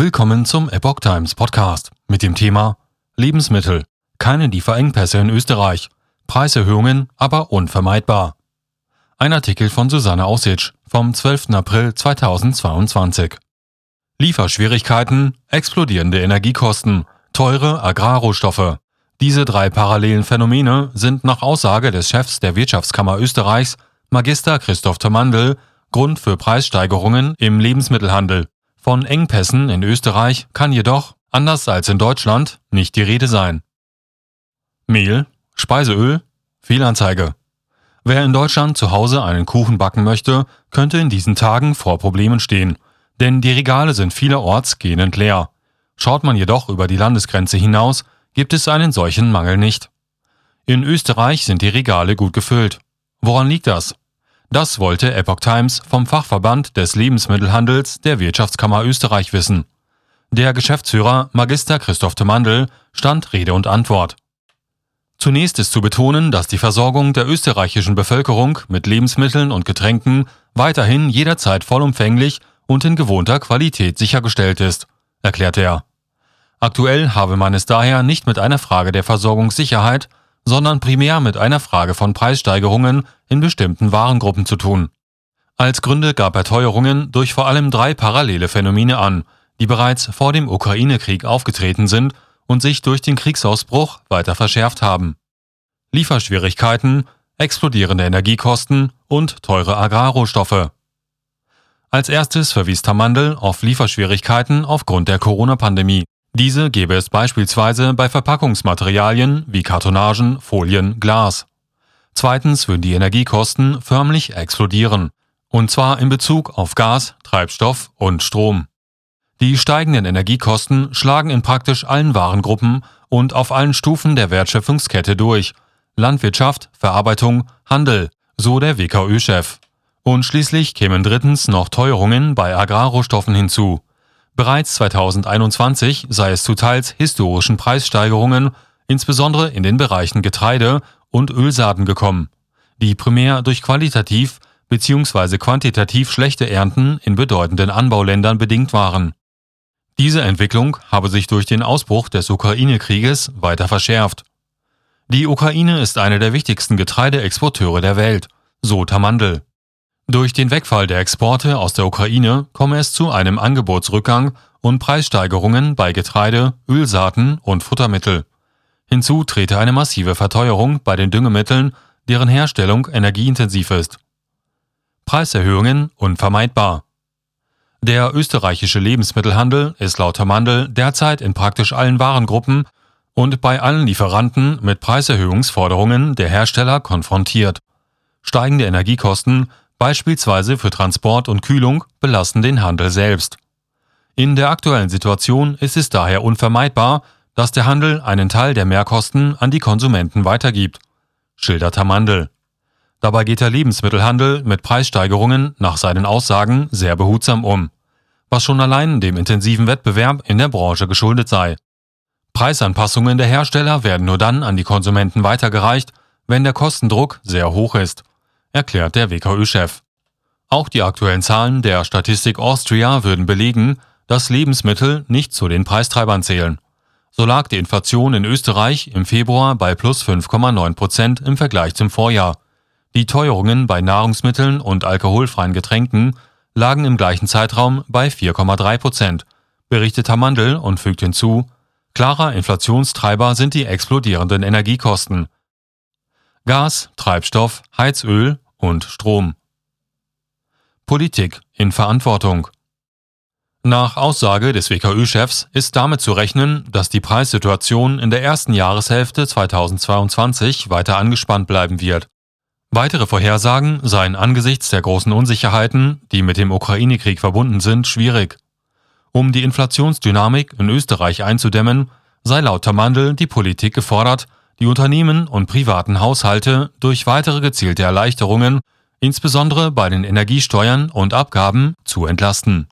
Willkommen zum Epoch Times Podcast mit dem Thema Lebensmittel. Keine Lieferengpässe in Österreich. Preiserhöhungen aber unvermeidbar. Ein Artikel von Susanne Aussitsch vom 12. April 2022. Lieferschwierigkeiten, explodierende Energiekosten, teure Agrarrohstoffe. Diese drei parallelen Phänomene sind nach Aussage des Chefs der Wirtschaftskammer Österreichs, Magister Christoph Termandl, Grund für Preissteigerungen im Lebensmittelhandel. Von Engpässen in Österreich kann jedoch, anders als in Deutschland, nicht die Rede sein. Mehl, Speiseöl, Fehlanzeige. Wer in Deutschland zu Hause einen Kuchen backen möchte, könnte in diesen Tagen vor Problemen stehen, denn die Regale sind vielerorts gähnend leer. Schaut man jedoch über die Landesgrenze hinaus, gibt es einen solchen Mangel nicht. In Österreich sind die Regale gut gefüllt. Woran liegt das? Das wollte Epoch Times vom Fachverband des Lebensmittelhandels der Wirtschaftskammer Österreich wissen. Der Geschäftsführer Magister Christoph Temandl stand Rede und Antwort. Zunächst ist zu betonen, dass die Versorgung der österreichischen Bevölkerung mit Lebensmitteln und Getränken weiterhin jederzeit vollumfänglich und in gewohnter Qualität sichergestellt ist, erklärte er. Aktuell habe man es daher nicht mit einer Frage der Versorgungssicherheit, sondern primär mit einer Frage von Preissteigerungen in bestimmten Warengruppen zu tun. Als Gründe gab er Teuerungen durch vor allem drei parallele Phänomene an, die bereits vor dem Ukraine-Krieg aufgetreten sind und sich durch den Kriegsausbruch weiter verschärft haben. Lieferschwierigkeiten, explodierende Energiekosten und teure Agrarrohstoffe. Als erstes verwies Tamandel auf Lieferschwierigkeiten aufgrund der Corona-Pandemie. Diese gäbe es beispielsweise bei Verpackungsmaterialien wie Kartonagen, Folien, Glas. Zweitens würden die Energiekosten förmlich explodieren, und zwar in Bezug auf Gas, Treibstoff und Strom. Die steigenden Energiekosten schlagen in praktisch allen Warengruppen und auf allen Stufen der Wertschöpfungskette durch. Landwirtschaft, Verarbeitung, Handel, so der WKÖ-Chef. Und schließlich kämen drittens noch Teuerungen bei Agrarrohstoffen hinzu. Bereits 2021 sei es zu teils historischen Preissteigerungen, insbesondere in den Bereichen Getreide und Ölsaaten gekommen, die primär durch qualitativ bzw. quantitativ schlechte Ernten in bedeutenden Anbauländern bedingt waren. Diese Entwicklung habe sich durch den Ausbruch des Ukraine-Krieges weiter verschärft. Die Ukraine ist eine der wichtigsten Getreideexporteure der Welt, so Tamandl. Durch den Wegfall der Exporte aus der Ukraine komme es zu einem Angebotsrückgang und Preissteigerungen bei Getreide, Ölsaaten und Futtermittel. Hinzu trete eine massive Verteuerung bei den Düngemitteln, deren Herstellung energieintensiv ist. Preiserhöhungen unvermeidbar. Der österreichische Lebensmittelhandel ist laut Mandel derzeit in praktisch allen Warengruppen und bei allen Lieferanten mit Preiserhöhungsforderungen der Hersteller konfrontiert. Steigende Energiekosten beispielsweise für Transport und Kühlung, belasten den Handel selbst. In der aktuellen Situation ist es daher unvermeidbar, dass der Handel einen Teil der Mehrkosten an die Konsumenten weitergibt, schildert Herr Mandel. Dabei geht der Lebensmittelhandel mit Preissteigerungen nach seinen Aussagen sehr behutsam um, was schon allein dem intensiven Wettbewerb in der Branche geschuldet sei. Preisanpassungen der Hersteller werden nur dann an die Konsumenten weitergereicht, wenn der Kostendruck sehr hoch ist erklärt der WKÖ-Chef. Auch die aktuellen Zahlen der Statistik Austria würden belegen, dass Lebensmittel nicht zu den Preistreibern zählen. So lag die Inflation in Österreich im Februar bei plus 5,9 Prozent im Vergleich zum Vorjahr. Die Teuerungen bei Nahrungsmitteln und alkoholfreien Getränken lagen im gleichen Zeitraum bei 4,3 Prozent, berichtet Hamandl und fügt hinzu, klarer Inflationstreiber sind die explodierenden Energiekosten – Gas, Treibstoff, Heizöl und Strom. Politik in Verantwortung. Nach Aussage des WKÖ-Chefs ist damit zu rechnen, dass die Preissituation in der ersten Jahreshälfte 2022 weiter angespannt bleiben wird. Weitere Vorhersagen seien angesichts der großen Unsicherheiten, die mit dem Ukraine-Krieg verbunden sind, schwierig. Um die Inflationsdynamik in Österreich einzudämmen, sei laut Tamandl die Politik gefordert, die Unternehmen und privaten Haushalte durch weitere gezielte Erleichterungen, insbesondere bei den Energiesteuern und Abgaben, zu entlasten